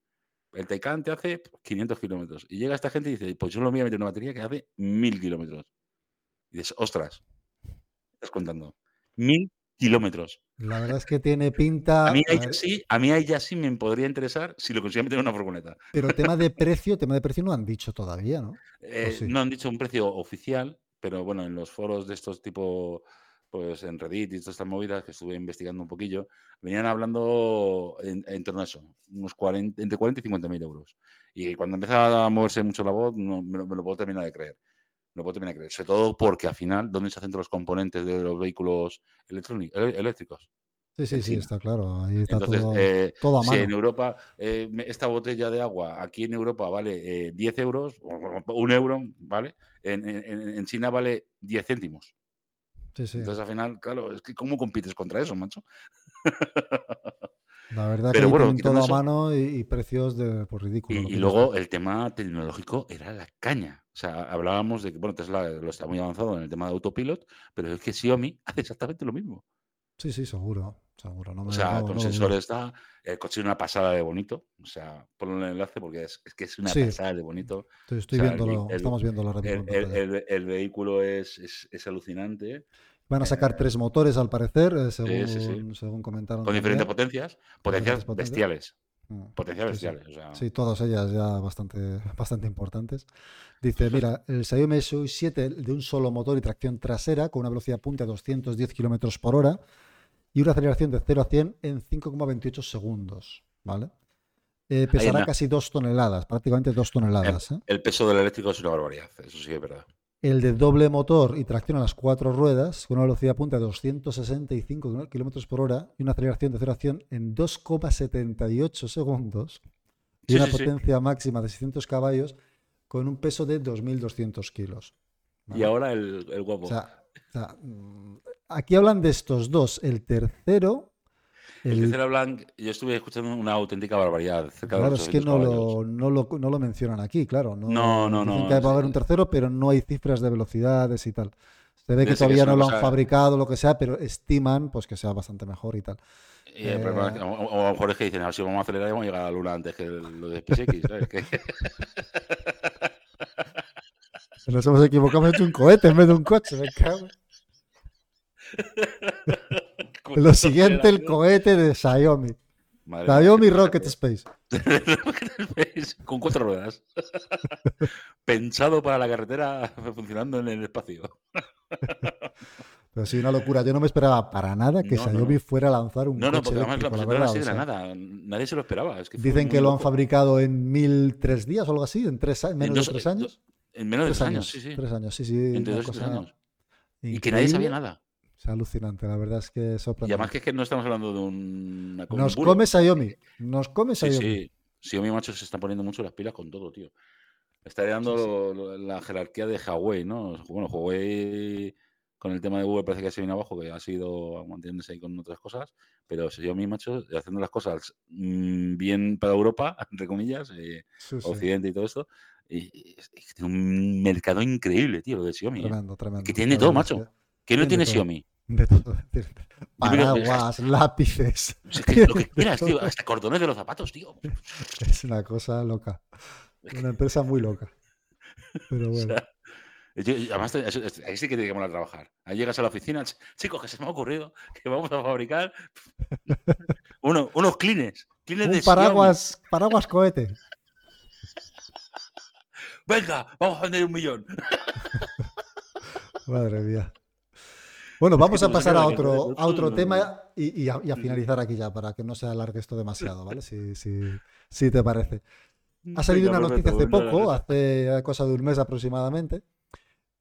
El Taycan te hace 500 kilómetros. Y llega esta gente y dice, pues yo lo voy a meter una batería que hace 1000 kilómetros. Y dices, ostras, estás contando. 1000 kilómetros. La verdad es que tiene pinta. A mí, ahí sí, a mí ahí ya sí me podría interesar si lo consigo meter en una furgoneta. Pero tema de precio, tema de precio no han dicho todavía, ¿no? Eh, no han dicho un precio oficial, pero bueno, en los foros de estos tipo pues en Reddit y todas estas movidas que estuve investigando un poquillo, venían hablando en, torno a eso, unos 40, entre 40 y 50 mil euros. Y cuando empieza a moverse mucho la voz, no, me, lo, puedo terminar de creer. No puedo terminar de creer. Sobre todo porque al final, ¿dónde se hacen los componentes de los vehículos eléctricos? Sí, sí, sí, está claro. Ahí está Entonces, todo, eh, todo, a mano. Si en Europa, eh, esta botella de agua aquí en Europa vale 10 eh, euros, un euro, ¿vale? En, en, en China vale 10 céntimos. Entonces, al final, claro, es que ¿cómo compites contra eso, macho? La verdad Pero que bueno, todo a mano y, precios de por ridículo. Y, luego el tema tecnológico era la caña. O sea, hablábamos de que, bueno, Tesla lo está muy avanzado en el tema de autopilot, pero es que Xiaomi hace exactamente lo mismo. Sí, sí, seguro. seguro. o sea, con sensores está. El coche es una pasada de bonito. O sea, ponlo en el enlace porque es, que es una pasada de bonito. Estoy, viendo estamos viendo la el, el, vehículo es, es, alucinante. Van a sacar tres motores al parecer, eh, según, según comentaron. Con diferentes potencias, potencias bestiales. Mm, potencias bestiales. Sí, todas ellas ya bastante, bastante importantes. Dice, mira, el Xiaomi SU 7 de un solo motor y tracción trasera con una velocidad punta de 210 kilómetros por hora y una aceleración de 0 a 100 en 5,28 segundos. ¿Vale? Eh, pesará casi 2 toneladas, prácticamente 2 toneladas. El, ¿eh? el, peso del eléctrico es una barbaridad, eso sí es verdad. El de doble motor y tracción a las cuatro ruedas, con una velocidad punta de 265 km por hora y una aceleración de 0 a 100 en 2,78 segundos y Sí, una sí, sí. potencia máxima de 600 caballos con un peso de 2.200 kilos. Y ahora el, el guapo. O sea, o sea, mm, aquí hablan de estos dos. El tercero, el el- tercero Blanc, yo estuve escuchando una auténtica barbaridad. Cerca de claro, los es que 800 no lo, no, lo, no lo mencionan aquí, claro. No, No, no, dicen no, que va a haber un tercero, pero no hay cifras de velocidades y tal. Se ve que que todavía una no lo han cosa- fabricado, lo que sea, pero estiman pues que sea bastante mejor y tal. Y es que- Eh, o, o a lo mejor es que dicen, a ver si vamos a acelerar y vamos a llegar a la luna antes que lo de SpaceX. ¿sabes? Que- Nos hemos equivocado, hemos hecho un cohete en vez de un coche, me cago. Lo siguiente, el cohete de Xiaomi. Madre Xiaomi Rocket. Space. Con cuatro ruedas. Pensado para la carretera, funcionando en el espacio. Pero sí, una locura. Yo no me esperaba para nada que No, no, Xiaomi no. fuera a lanzar un No, no, coche porque además la presentaron verdad, así o de la nada. Nadie se lo esperaba. Es que Dicen que lo han fabricado en mil tres días o algo así, en tres menos dos- de tres años. En menos de Tres tres años, años, sí, sí. Tres años, sí, sí. Entre una dos y tres años. Y que nadie sabía increíble. nada. Es alucinante, la verdad es que es Y sorprendente. además que es que no estamos hablando de un- una Nos un come Xiaomi, nos come Sí, Xiaomi. sí. Xiaomi, macho, se está poniendo mucho las pilas con todo, tío. Está heredando Sí, sí. lo- lo- la jerarquía de Huawei, ¿no? Bueno, Huawei con el tema de Google parece que se viene abajo, que ha sido manteniéndose ahí con otras cosas, pero Xiaomi, macho, haciendo las cosas mm, bien para Europa, entre comillas, eh, Sí, sí. Occidente y todo esto, y, tiene un mercado increíble, tío, lo de Xiaomi. ¿eh? Tremendo, tremendo. Que tiene todo, macho. ¿Qué no tiene tiene todo. Xiaomi? De todo. Paraguas, lápices. Sea, que lo que quieras, de tío, hasta cordones de los zapatos, tío. Es una cosa loca. Una empresa muy loca. Pero O bueno. sea, yo- yo- además, te- ahí sí que tiene que molar trabajar. Ahí llegas a la oficina, "Ch- chicos, que se me ha ocurrido que vamos a fabricar uno- unos clines. clines de Un Xiaomi. paraguas, paraguas cohete. Venga, vamos a vender un millón. Madre mía. Bueno, vamos a pasar a otro, a otro tema y, y a, y a finalizar aquí ya, para que no se alargue esto demasiado, ¿vale? Si, si, si te parece. Ha salido Venga, una noticia hace poco, hace cosa de un mes aproximadamente.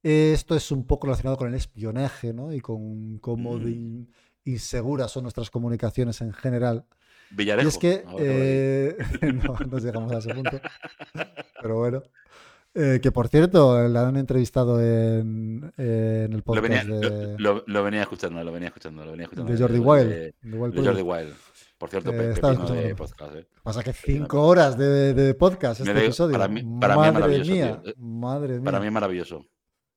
Esto es un poco relacionado con el espionaje, ¿no? Y con cómo de Mm. in- inseguras son nuestras comunicaciones en general. Villarejo. Y es que eh, no, no llegamos a ese punto. Pero bueno. Eh, que por cierto, la han entrevistado en, en el Lo podcast venía, de, lo- lo- lo venía escuchando, lo venía escuchando, lo venía escuchando. de Jordi Wild. De, de Wild de Jordi. Wild. Por cierto, Eh, pepino de podcast. ¿eh? Pasa que cinco horas de, podcast este episodio. para mí- para mí es madre maravilloso, mía. Eh, madre mía. Para mí es maravilloso.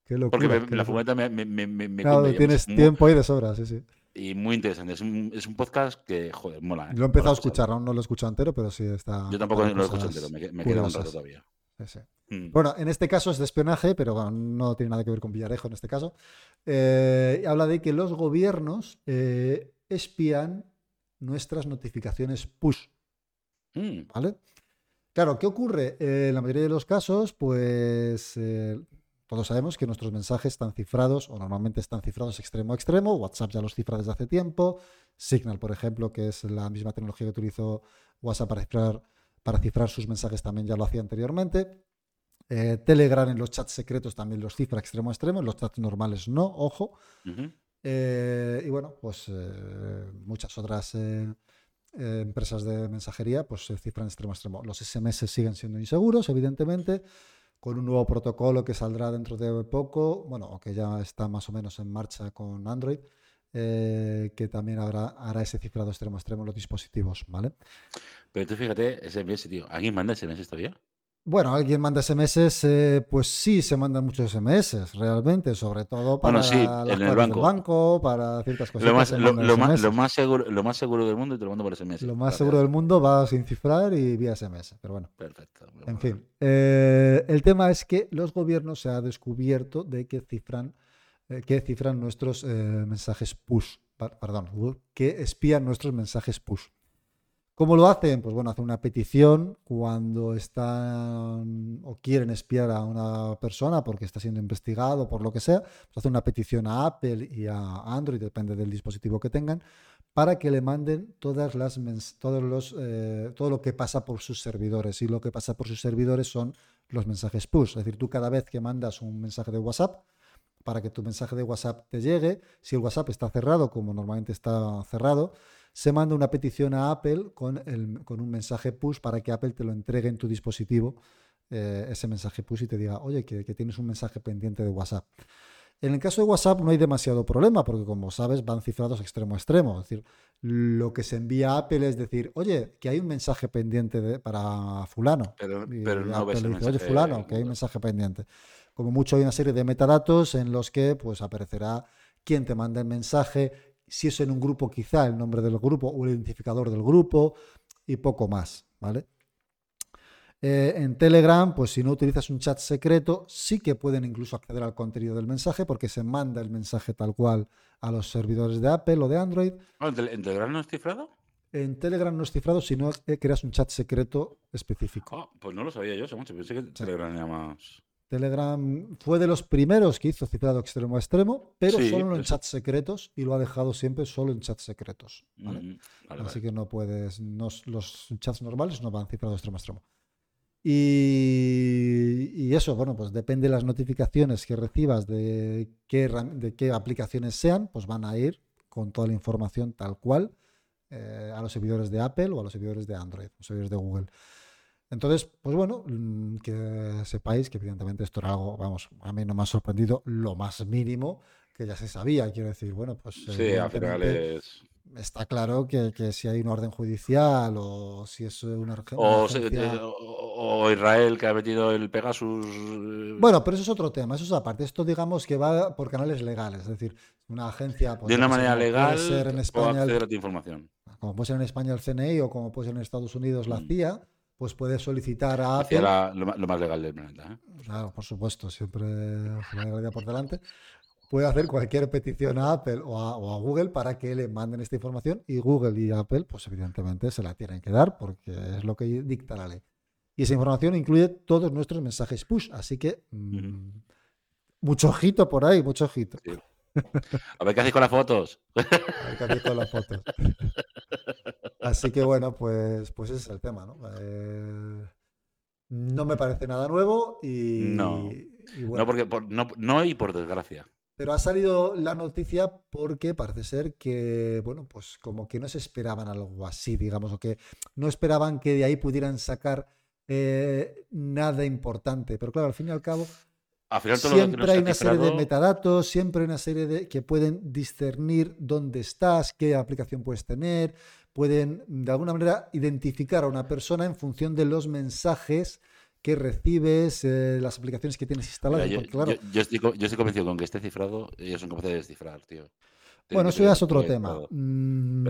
qué locura. Porque me- qué la furgoneta me, me, me, me- Claro, tienes muy- tiempo ahí de sobra, sí, sí. Y muy interesante. Es un, es un podcast que, joder, mola. ¿eh? Lo he empezado a escuchar, aún no lo he escuchado entero, pero sí está. Yo tampoco lo escucho cosas entero, me, que- me queda un rato todavía. Sí, sí. Mm. Bueno, en este caso es de espionaje, pero bueno, no tiene nada que ver con Villarejo en este caso. Eh, habla de que los gobiernos eh, espían nuestras notificaciones push, Mm. ¿vale? Claro, ¿qué ocurre? Eh, en la mayoría de los casos, pues eh, todos sabemos que nuestros mensajes están cifrados, o normalmente están cifrados extremo a extremo. WhatsApp ya los cifra desde hace tiempo. Signal, por ejemplo, que es la misma tecnología que utilizó WhatsApp para cifrar, para cifrar sus mensajes, también ya lo hacía anteriormente. Eh, Telegram en los chats secretos también los cifra extremo a extremo, en los chats normales no, ojo. Eh, y bueno, pues eh, muchas otras empresas de mensajería pues se cifran extremo a extremo. Los SMS siguen siendo inseguros, evidentemente, con un nuevo protocolo que saldrá dentro de poco, bueno, que ya está más o menos en marcha con Android, eh, que también habrá, hará ese cifrado extremo a extremo en los dispositivos, ¿vale? Pero tú fíjate, SMS, tío. ¿Alguien manda SMS todavía? Bueno, alguien manda SMS, eh, pues sí, se mandan muchos SMS, realmente, sobre todo para Bueno, sí, las en el banco. del banco, para ciertas cosas. Lo más, lo, lo más, lo, más seguro, lo más seguro del mundo y te lo mando por SMS. Lo más Gracias. seguro del mundo va sin cifrar y vía SMS, pero bueno. Perfecto. En fin, eh, el tema es que los gobiernos se ha descubierto de que cifran, eh, que cifran nuestros eh, mensajes push, perdón, que espían nuestros mensajes push. ¿Cómo lo hacen? Pues bueno, hacen una petición cuando están o quieren espiar a una persona porque está siendo investigado por lo que sea, pues hacen una petición a Apple y a Android, depende del dispositivo que tengan, para que le manden todas las todos los, eh, todo lo que pasa por sus servidores. Y lo que pasa por sus servidores son los mensajes push. Es decir, tú cada vez que mandas un mensaje de WhatsApp, para que tu mensaje de WhatsApp te llegue, si el WhatsApp está cerrado, como normalmente está cerrado, se manda una petición a Apple con, el, con un mensaje push para que Apple te lo entregue en tu dispositivo, eh, ese mensaje push y te diga, oye, que, que tienes un mensaje pendiente de WhatsApp. En el caso de WhatsApp no hay demasiado problema, porque como sabes, van cifrados extremo a extremo. Es decir, lo que se envía a Apple es decir, oye, que hay un mensaje pendiente para fulano. Pero, pero no ves dice, oye, fulano, que hay un mensaje pendiente. Como mucho hay una serie de metadatos en los que pues aparecerá quién te manda el mensaje, si es en un grupo quizá el nombre del grupo o el identificador del grupo y poco más, ¿vale? Eh, en Telegram, pues si no utilizas un chat secreto, sí que pueden incluso acceder al contenido del mensaje porque se manda el mensaje tal cual a los servidores de Apple o de Android. Ah, ¿En Telegram no es cifrado? En Telegram no es cifrado si no creas un chat secreto específico. Ah, pues no lo sabía yo, pensé que Telegram era más... Telegram fue de los primeros que hizo cifrado extremo a extremo, pero solo en chats secretos y lo ha dejado siempre solo en chats secretos. Mm, Así que no puedes, los chats normales no van cifrado extremo a extremo. Y, eso, bueno, pues depende de las notificaciones que recibas de qué, de qué aplicaciones sean, pues van a ir con toda la información tal cual eh, a los servidores de Apple o a los servidores de Android, los servidores de Google. Entonces, pues bueno, mm, que sepáis que evidentemente esto era algo, vamos, a mí no me ha sorprendido lo más mínimo, que ya se sabía, quiero decir, bueno, pues... Sí, al final es está claro que, si hay una orden judicial o si es una, o, o, Israel que ha metido el Pegasus. Eh, bueno, pero eso es otro tema, eso es aparte. Esto digamos que va por canales legales, es decir, una agencia. Pues, de una manera legal puede ser en España, acceder a tu información. Como puede ser en España el CNI o como puede ser en Estados Unidos la mm. CIA, pues puede solicitar a Apple. lo, más legal del planeta. ¿eh? Claro, por supuesto, siempre la por delante puede hacer cualquier petición a Apple o a, Google para que le manden esta información y Google y Apple, pues evidentemente se la tienen que dar porque es lo que dicta la ley. Y esa información incluye todos nuestros mensajes push, así que mm, mucho ojito por ahí, mucho ojito. A ver qué hacéis con las fotos. A ver qué hacéis con las fotos. Así que bueno, pues, pues ese es el tema, ¿no? Eh, no me parece nada nuevo y. No. No, porque no, no y por desgracia. Pero ha salido la noticia porque parece ser que, bueno, pues como que no se esperaban algo así, digamos, o que no esperaban que de ahí pudieran sacar eh, nada importante. Pero claro, al fin y al cabo, siempre hay una serie de metadatos, siempre hay una serie de que pueden discernir dónde estás, qué aplicación puedes tener, pueden de alguna manera identificar a una persona en función de los mensajes que recibes, eh, las aplicaciones que tienes instaladas. yo, claro, yo, estoy, yo, estoy, convencido con que esté cifrado, ellos son capaces de descifrar, tío. bueno, eso ya es otro tema. Mm,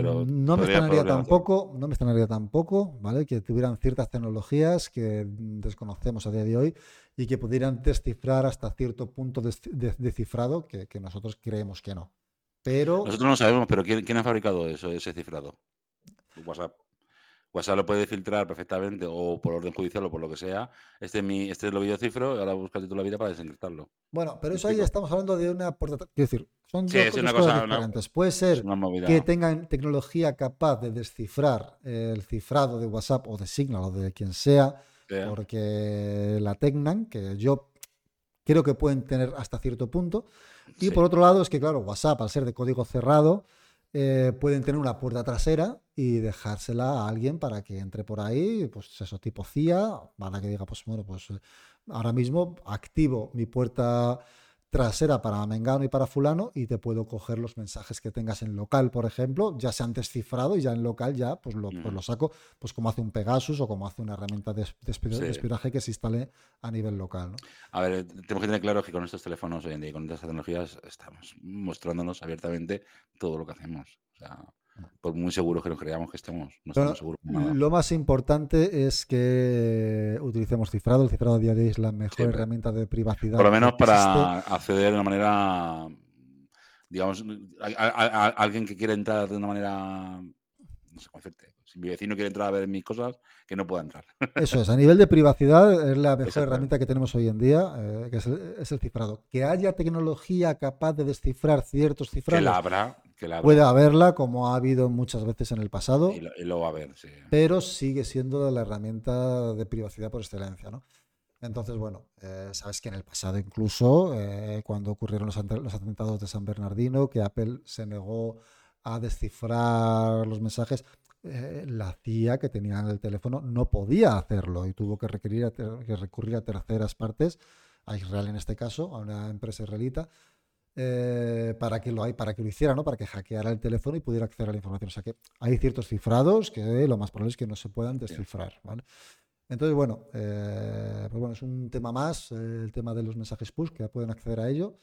no me extrañaría tampoco, no me extrañaría tampoco, ¿vale? Que tuvieran ciertas tecnologías que desconocemos a día de hoy y que pudieran descifrar hasta cierto punto de, cifrado que, que, nosotros creemos que no. Pero nosotros no sabemos, pero ¿quién, quién ha fabricado eso, ese cifrado? WhatsApp. WhatsApp lo puede filtrar perfectamente o por orden judicial o por lo que sea. Este es, mi, este es lo que yo cifro y ahora búscate tú la vida para desencriptarlo. Bueno, pero eso ahí estamos hablando de una puerta. Quiero decir, son dos, cosas diferentes. Puede ser que tengan tecnología capaz de descifrar el cifrado de WhatsApp o de Signal o de quien sea, porque la tengan, que yo creo que pueden tener hasta cierto punto. Y por otro lado, es que, claro, WhatsApp, al ser de código cerrado, eh, pueden tener una puerta trasera y dejársela a alguien para que entre por ahí, pues eso, tipo CIA, para que diga, pues bueno, pues ahora mismo activo mi puerta trasera para Mengano y para Fulano y te puedo coger los mensajes que tengas en local, por ejemplo, ya se han descifrado y ya en local ya pues lo, pues lo saco, pues como hace un Pegasus o como hace una herramienta de, espionaje que se instale a nivel local. ¿no? A ver, tenemos que tener claro que con estos teléfonos hoy en día y con estas tecnologías estamos mostrándonos abiertamente todo lo que hacemos. O sea, por muy seguros que nos creamos que estemos. No estamos seguros Lo más importante es que utilicemos cifrado. El cifrado a día de hoy es la mejor herramienta de privacidad. Por lo menos para acceder de una manera, digamos, a, alguien que quiere entrar de una manera, no sé cómo decirte. Si mi vecino quiere entrar a ver mis cosas, que no pueda entrar. Eso es, a nivel de privacidad es la mejor herramienta que tenemos hoy en día, eh, que es el, cifrado. Que haya tecnología capaz de descifrar ciertos cifrados. Que la habrá, Puede haberla, como ha habido muchas veces en el pasado. Y lo, va a haber, sí. Pero sigue siendo la herramienta de privacidad por excelencia, ¿no? Entonces, bueno, eh, sabes que en el pasado incluso, eh, cuando ocurrieron los, los, atentados de San Bernardino, que Apple se negó a descifrar los mensajes, eh, la CIA que tenía en el teléfono no podía hacerlo y tuvo que, requerir que recurrir a terceras partes, a Israel en este caso, a una empresa israelita, para que lo hay, para que lo hiciera, ¿no? Para que hackeara el teléfono y pudiera acceder a la información. O sea que hay ciertos cifrados que lo más probable es que no se puedan descifrar, ¿vale? Entonces, bueno, eh, pues bueno, es un tema más, eh, el tema de los mensajes push, que pueden acceder a ello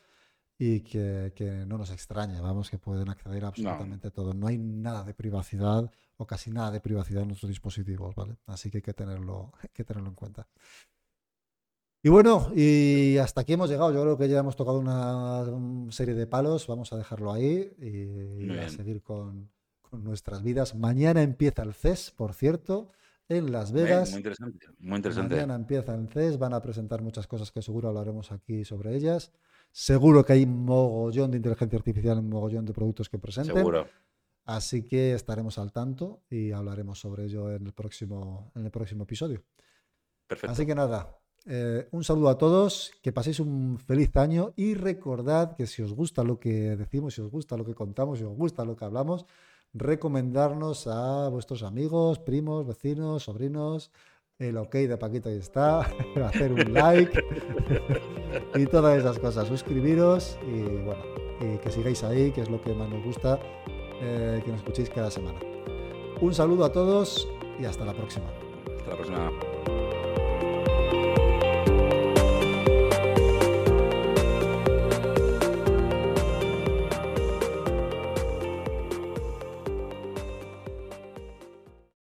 y que, no nos extraña, vamos, que pueden acceder a absolutamente todo. No hay nada de privacidad o casi nada de privacidad en nuestros dispositivos, ¿vale? Así que hay que tenerlo, hay que tenerlo en cuenta. Y bueno, y hasta aquí hemos llegado. Yo creo que ya hemos tocado una, serie de palos. Vamos a dejarlo ahí y, a seguir con, con nuestras vidas. Mañana empieza el CES, por cierto en Las Vegas. muy interesante, muy interesante. Mañana empieza en CES, van a presentar muchas cosas que seguro hablaremos aquí sobre ellas. Seguro que hay un mogollón de inteligencia artificial, un mogollón de productos que presenten. Seguro. Así que estaremos al tanto y hablaremos sobre ello en el próximo, en el próximo episodio. Perfecto. Así que nada, eh, un saludo a todos, que paséis un feliz año y recordad que si os gusta lo que decimos, si os gusta lo que contamos, si os gusta lo que hablamos, recomendarnos a vuestros amigos, primos, vecinos, sobrinos. El ok de Paquito ahí está, hacer un like y todas esas cosas. Suscribiros y bueno, y que sigáis ahí, que es lo que más nos gusta, eh, que nos escuchéis cada semana. Un saludo a todos y hasta la próxima. Hasta la próxima.